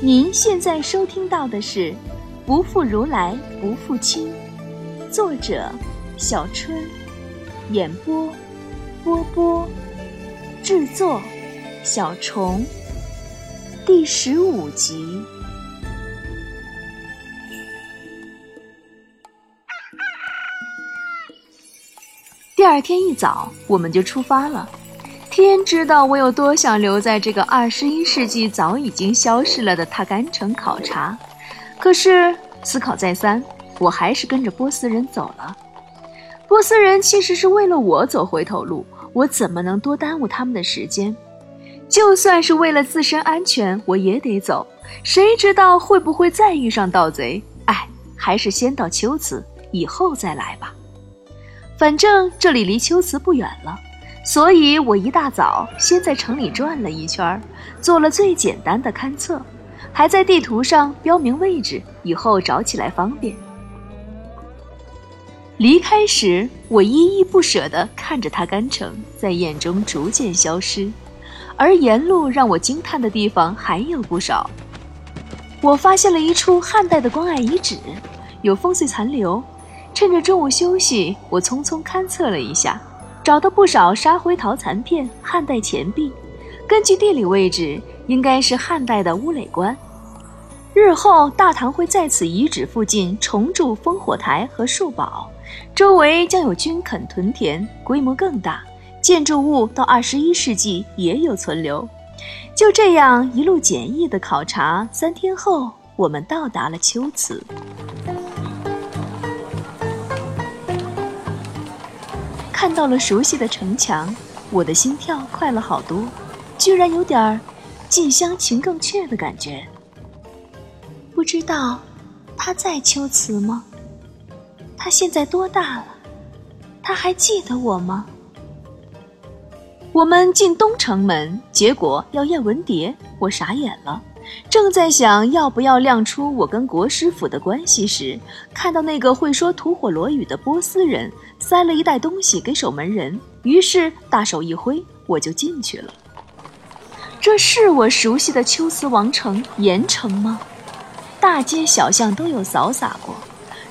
您现在收听到的是《不负如来不负卿》，作者小春，演播波波，制作小虫，第十五集。第二天一早，我们就出发了。天知道我有多想留在这个二十一世纪早已经消失了的塔干城考察，可是思考再三，我还是跟着波斯人走了。波斯人其实是为了我走回头路，我怎么能多耽误他们的时间？就算是为了自身安全，我也得走。谁知道会不会再遇上盗贼？哎，还是先到秋瓷，以后再来吧。反正这里离秋瓷不远了。所以我一大早先在城里转了一圈，做了最简单的勘测，还在地图上标明位置，以后找起来方便。离开时，我依依不舍地看着它干城在眼中逐渐消失，而沿路让我惊叹的地方还有不少。我发现了一处汉代的关隘遗址，有风碎残留。趁着中午休息，我匆匆勘测了一下。找到不少沙灰陶残片、汉代钱币，根据地理位置，应该是汉代的乌垒关。日后大唐会在此遗址附近重筑烽火台和树堡，周围将有军垦屯田，规模更大。建筑物到二十一世纪也有存留。就这样一路简易的考察，三天后我们到达了秋瓷。看到了熟悉的城墙，我的心跳快了好多，居然有点儿近乡情更怯的感觉。不知道他在秋瓷吗？他现在多大了？他还记得我吗？我们进东城门，结果要验文牒，我傻眼了。正在想要不要亮出我跟国师府的关系时，看到那个会说吐火罗语的波斯人塞了一袋东西给守门人，于是大手一挥，我就进去了。这是我熟悉的秋瓷王城盐城吗？大街小巷都有扫洒过，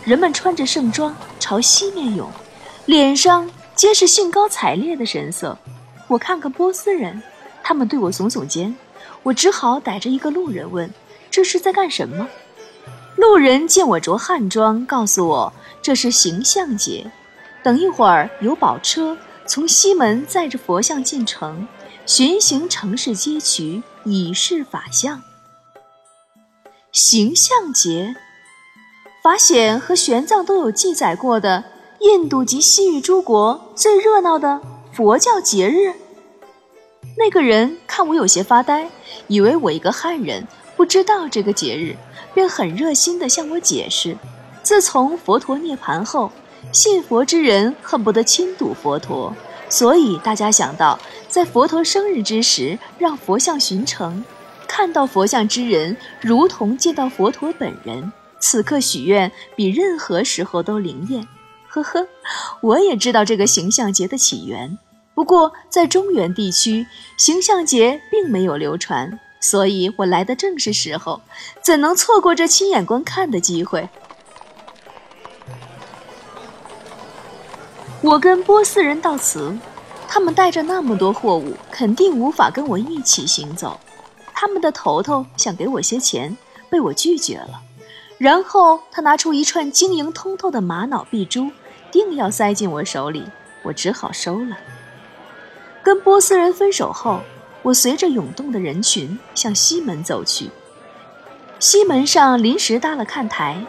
人们穿着盛装朝西面涌，脸上皆是兴高采烈的神色。我看看波斯人，他们对我耸耸肩。我只好逮着一个路人问：“这是在干什么？”路人见我着汉装，告诉我这是形象节。等一会儿有宝车从西门载着佛像进城，巡行城市街区，以示法相。形象节，法显和玄奘都有记载过的印度及西域诸国最热闹的佛教节日。那个人看我有些发呆，以为我一个汉人不知道这个节日，便很热心地向我解释：自从佛陀涅槃后，信佛之人恨不得亲睹佛陀，所以大家想到在佛陀生日之时让佛像巡城，看到佛像之人如同见到佛陀本人，此刻许愿比任何时候都灵验。呵呵，我也知道这个形象节的起源。不过，在中原地区，形象节并没有流传，所以我来的正是时候，怎能错过这亲眼观看的机会？我跟波斯人道辞，他们带着那么多货物，肯定无法跟我一起行走。他们的头头想给我些钱，被我拒绝了。然后他拿出一串晶莹通透的玛瑙碧珠，定要塞进我手里，我只好收了。跟波斯人分手后，我随着涌动的人群向西门走去。西门上临时搭了看台，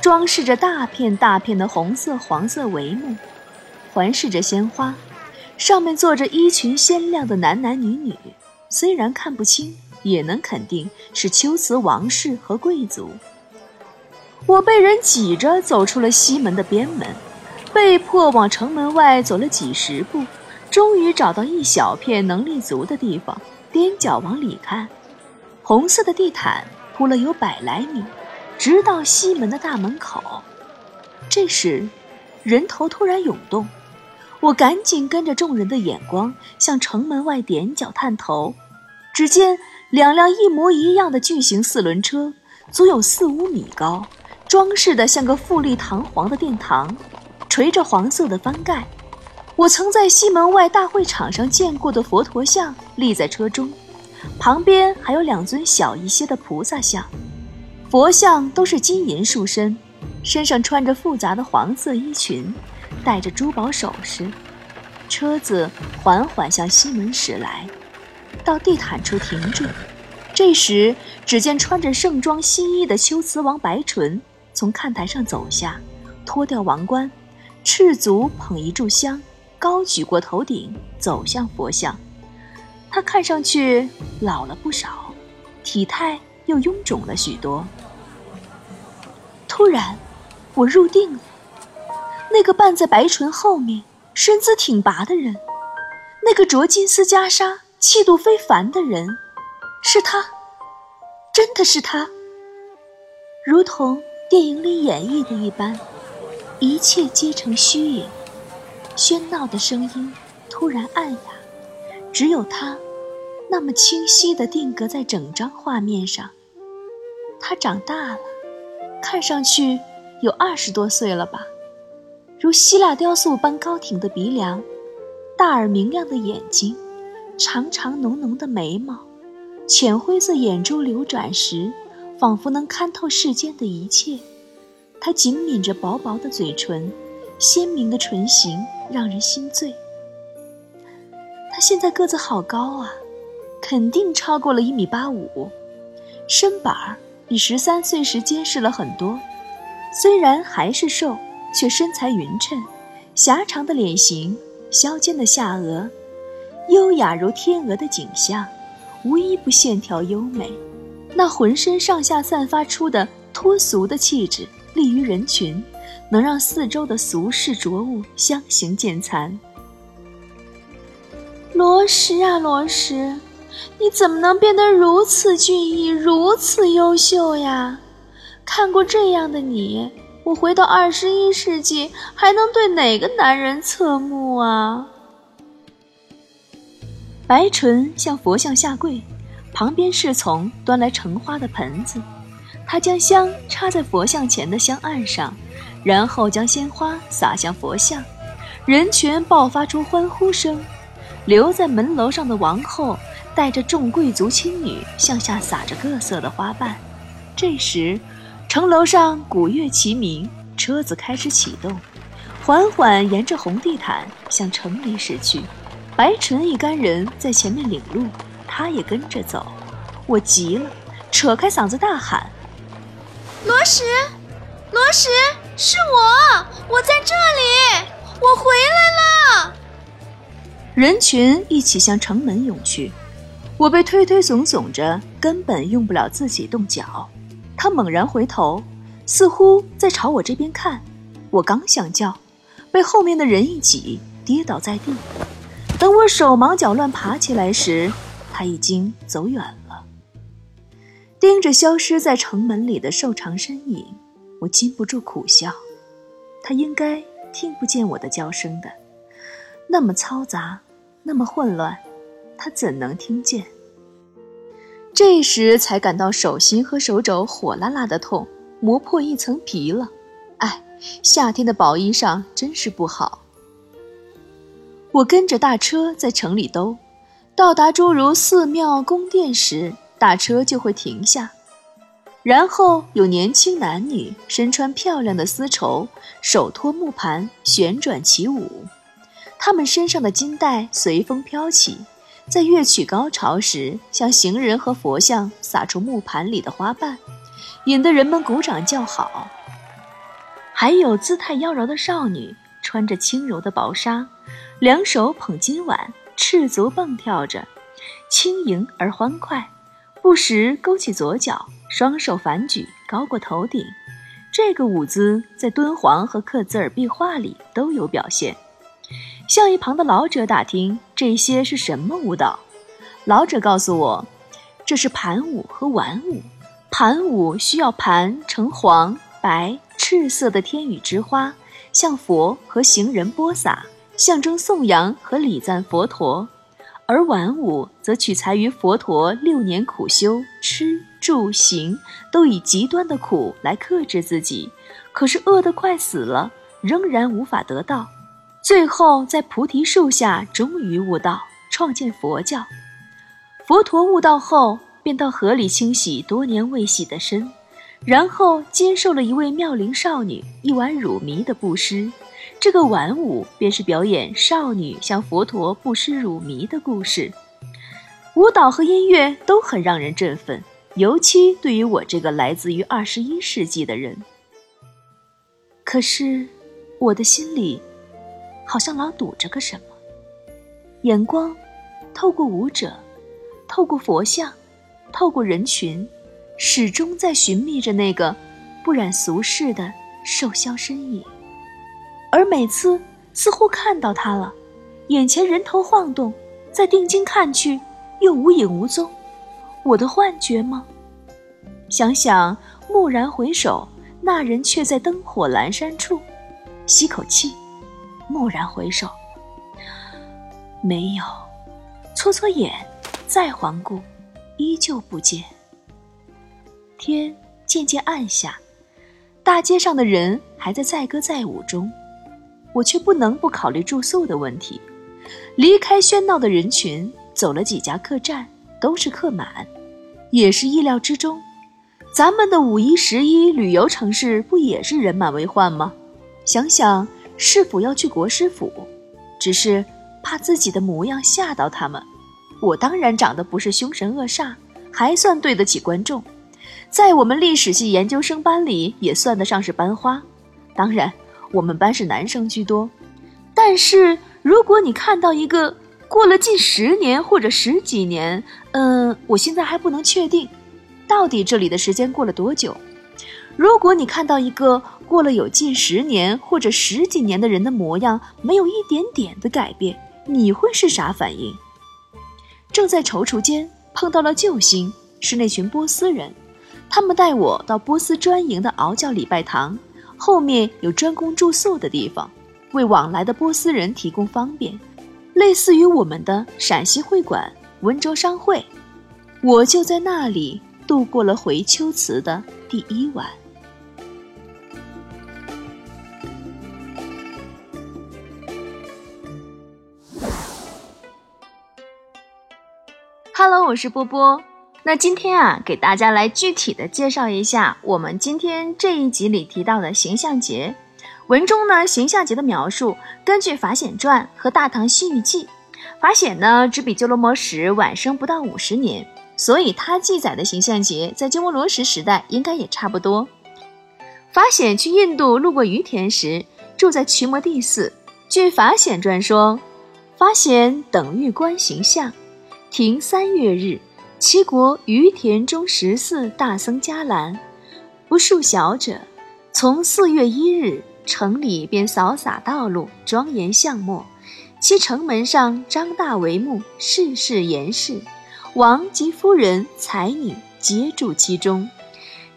装饰着大片大片的红色、黄色帷幕，环视着鲜花，上面坐着衣裙鲜亮的男男女女。虽然看不清，也能肯定是秋瓷王室和贵族。我被人挤着走出了西门的边门，被迫往城门外走了几十步。终于找到一小片能立足的地方，踮脚往里看，红色的地毯铺了有百来米，直到西门的大门口。这时，人头突然涌动，我赶紧跟着众人的眼光向城门外踮脚探头。只见两辆一模一样的巨型四轮车，足有四五米高，装饰的像个富丽堂皇的殿堂，垂着黄色的翻盖。我曾在西门外大会场上见过的佛陀像立在车中，旁边还有两尊小一些的菩萨像，佛像都是金银束身，身上穿着复杂的黄色衣裙，戴着珠宝首饰。车子缓缓向西门驶来，到地毯处停住。这时，只见穿着盛装新衣的秋瓷王白纯从看台上走下，脱掉王冠，赤足捧一炷香。高举过头顶，走向佛像。他看上去老了不少，体态又臃肿了许多。突然，我入定了。那个伴在白唇后面、身姿挺拔的人，那个着金丝袈裟、气度非凡的人，是他，真的是他，如同电影里演绎的一般，一切皆成虚影。喧闹的声音突然暗哑，只有他，那么清晰地定格在整张画面上。他长大了，看上去有二十多岁了吧？如希腊雕塑般高挺的鼻梁，大而明亮的眼睛，长长浓浓的眉毛，浅灰色眼珠流转时，仿佛能看透世间的一切。他紧抿着薄薄的嘴唇。鲜明的唇形让人心醉。他现在个子好高啊，肯定超过了一米八五，身板儿比十三岁时结实了很多。虽然还是瘦，却身材匀称，狭长的脸型，削尖的下颚，优雅如天鹅的景象，无一不线条优美。那浑身上下散发出的脱俗的气质，立于人群。能让四周的俗世浊物相形见粲。罗什啊，罗什，你怎么能变得如此俊逸，如此优秀呀？看过这样的你，我回到二十一世纪还能对哪个男人侧目啊？白纯向佛像下跪，旁边侍从端来盛花的盆子，他将香插在佛像前的香案上。然后将鲜花洒向佛像，人群爆发出欢呼声。留在门楼上的王后带着众贵族亲女向下撒着各色的花瓣。这时，城楼上鼓乐齐鸣，车子开始启动，缓缓沿着红地毯向城里驶去。白纯一干人在前面领路，他也跟着走。我急了，扯开嗓子大喊：“罗什，罗什！”是我，我在这里，我回来了。人群一起向城门涌去，我被推推耸耸着，根本用不了自己动脚。他猛然回头，似乎在朝我这边看。我刚想叫，被后面的人一挤，跌倒在地。等我手忙脚乱爬起来时，他已经走远了。盯着消失在城门里的瘦长身影。我禁不住苦笑，他应该听不见我的叫声的，那么嘈杂，那么混乱，他怎能听见？这时才感到手心和手肘火辣辣的痛，磨破一层皮了。哎，夏天的薄衣裳真是不好。我跟着大车在城里兜，到达诸如寺庙、宫殿时，大车就会停下。然后有年轻男女身穿漂亮的丝绸，手托木盘旋转起舞，他们身上的金带随风飘起，在乐曲高潮时向行人和佛像撒出木盘里的花瓣，引得人们鼓掌叫好。还有姿态妖娆的少女，穿着轻柔的薄纱，两手捧金碗，赤足蹦跳着，轻盈而欢快，不时勾起左脚。双手反举，高过头顶，这个舞姿在敦煌和刻字儿壁画里都有表现。向一旁的老者打听这些是什么舞蹈，老者告诉我，这是盘舞和玩舞。盘舞需要盘呈黄、白、赤色的天宇之花，向佛和行人播撒，象征颂扬和礼赞佛陀；而玩舞则取材于佛陀六年苦修，吃住行都以极端的苦来克制自己，可是饿得快死了，仍然无法得到，最后在菩提树下终于悟道，创建佛教。佛陀悟道后，便到河里清洗多年未洗的身，然后接受了一位妙龄少女一碗乳糜的布施。这个晚舞便是表演少女向佛陀布施乳糜的故事，舞蹈和音乐都很让人振奋，尤其对于我这个来自于二十一世纪的人。可是，我的心里好像老堵着个什么，眼光透过舞者，透过佛像，透过人群，始终在寻觅着那个不染俗世的瘦削身影。而每次似乎看到他了，眼前人头晃动，再定睛看去，又无影无踪。我的幻觉吗？想想，蓦然回首，那人却在灯火阑珊处。吸口气，蓦然回首，没有。搓搓眼，再环顾，依旧不见。天渐渐暗下，大街上的人还在载歌载舞中。我却不能不考虑住宿的问题。离开喧闹的人群，走了几家客栈，都是客满，也是意料之中。咱们的五一、十一旅游城市不也是人满为患吗？想想是否要去国师府，只是怕自己的模样吓到他们。我当然长得不是凶神恶煞，还算对得起观众，在我们历史系研究生班里也算得上是班花。当然。我们班是男生居多，但是如果你看到一个过了近十年或者十几年，嗯，我现在还不能确定，到底这里的时间过了多久。如果你看到一个过了有近十年或者十几年的人的模样没有一点点的改变，你会是啥反应？正在踌躇间，碰到了救星，是那群波斯人，他们带我到波斯专营的熬教礼拜堂。后面有专供住宿的地方，为往来的波斯人提供方便，类似于我们的陕西会馆、温州商会。我就在那里度过了回秋瓷的第一晚。Hello，我是波波。那今天啊，给大家来具体的介绍一下我们今天这一集里提到的形象节。文中呢，形象节的描述根据《法显传》和《大唐西域记》。法显呢，只比鸠罗摩什晚生不到五十年，所以他记载的形象节在鸠摩罗什时代应该也差不多。法显去印度路过于田时，住在瞿摩地寺。据《法显传》说，法显等欲观形象，停三月日。齐国于田中十四大僧伽蓝，不数小者，从四月一日，城里便扫洒道路，庄严相莫。其城门上张大帷幕，事事严饰。王及夫人、才女皆住其中。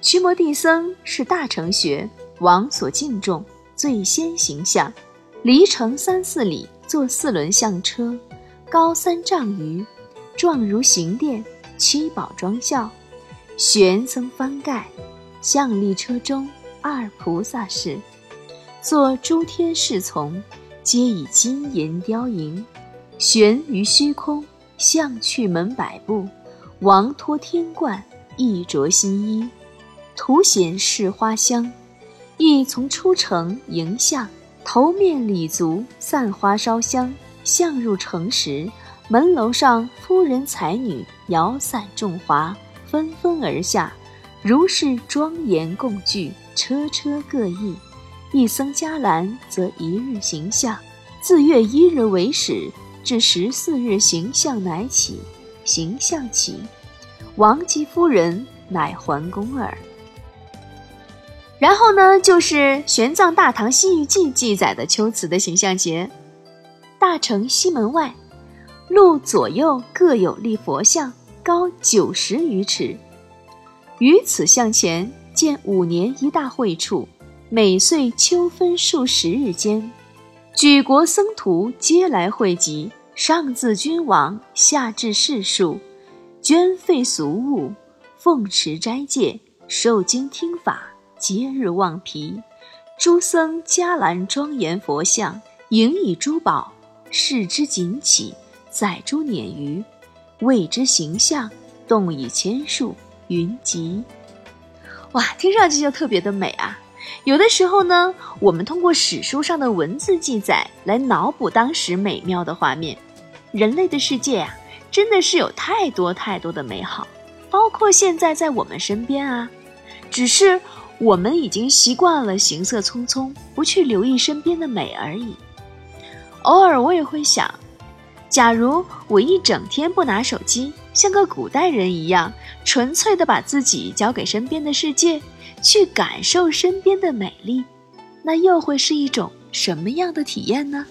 驱魔地僧是大成学，王所敬重，最先形象。离城三四里，坐四轮象车，高三丈余，状如行殿。七宝装孝，玄僧翻盖，象立车中二菩萨是，作诸天侍从，皆以金银雕银，悬于虚空，象去门百步，王托天冠，亦着新衣，图显饰花香，亦从出城迎相，头面礼足，散花烧香，象入城时。门楼上，夫人才女摇伞众华，纷纷而下，如是庄严共聚，车车各异。一僧伽蓝则一日行相，自月一日为始，至十四日行相乃起。行相起，王及夫人乃还宫耳。然后呢，就是《玄奘大唐西域记》记载的秋瓷的形象节，大城西门外。路左右各有立佛像，高九十余尺。于此向前见五年一大会处，每岁秋分数十日间，举国僧徒皆来汇集，上自君王，下至士庶，捐废俗物，奉持斋戒，受经听法，皆日望皮。诸僧伽蓝庄严佛像，迎以珠宝，视之锦起，载诸辇鱼，谓之形象，动以千数，云集。哇，听上去就特别的美啊！有的时候呢，我们通过史书上的文字记载来脑补当时美妙的画面。人类的世界啊，真的是有太多太多的美好，包括现在在我们身边啊。只是我们已经习惯了行色匆匆，不去留意身边的美而已。偶尔我也会想，假如我一整天不拿手机，像个古代人一样，纯粹的把自己交给身边的世界，去感受身边的美丽，那又会是一种什么样的体验呢？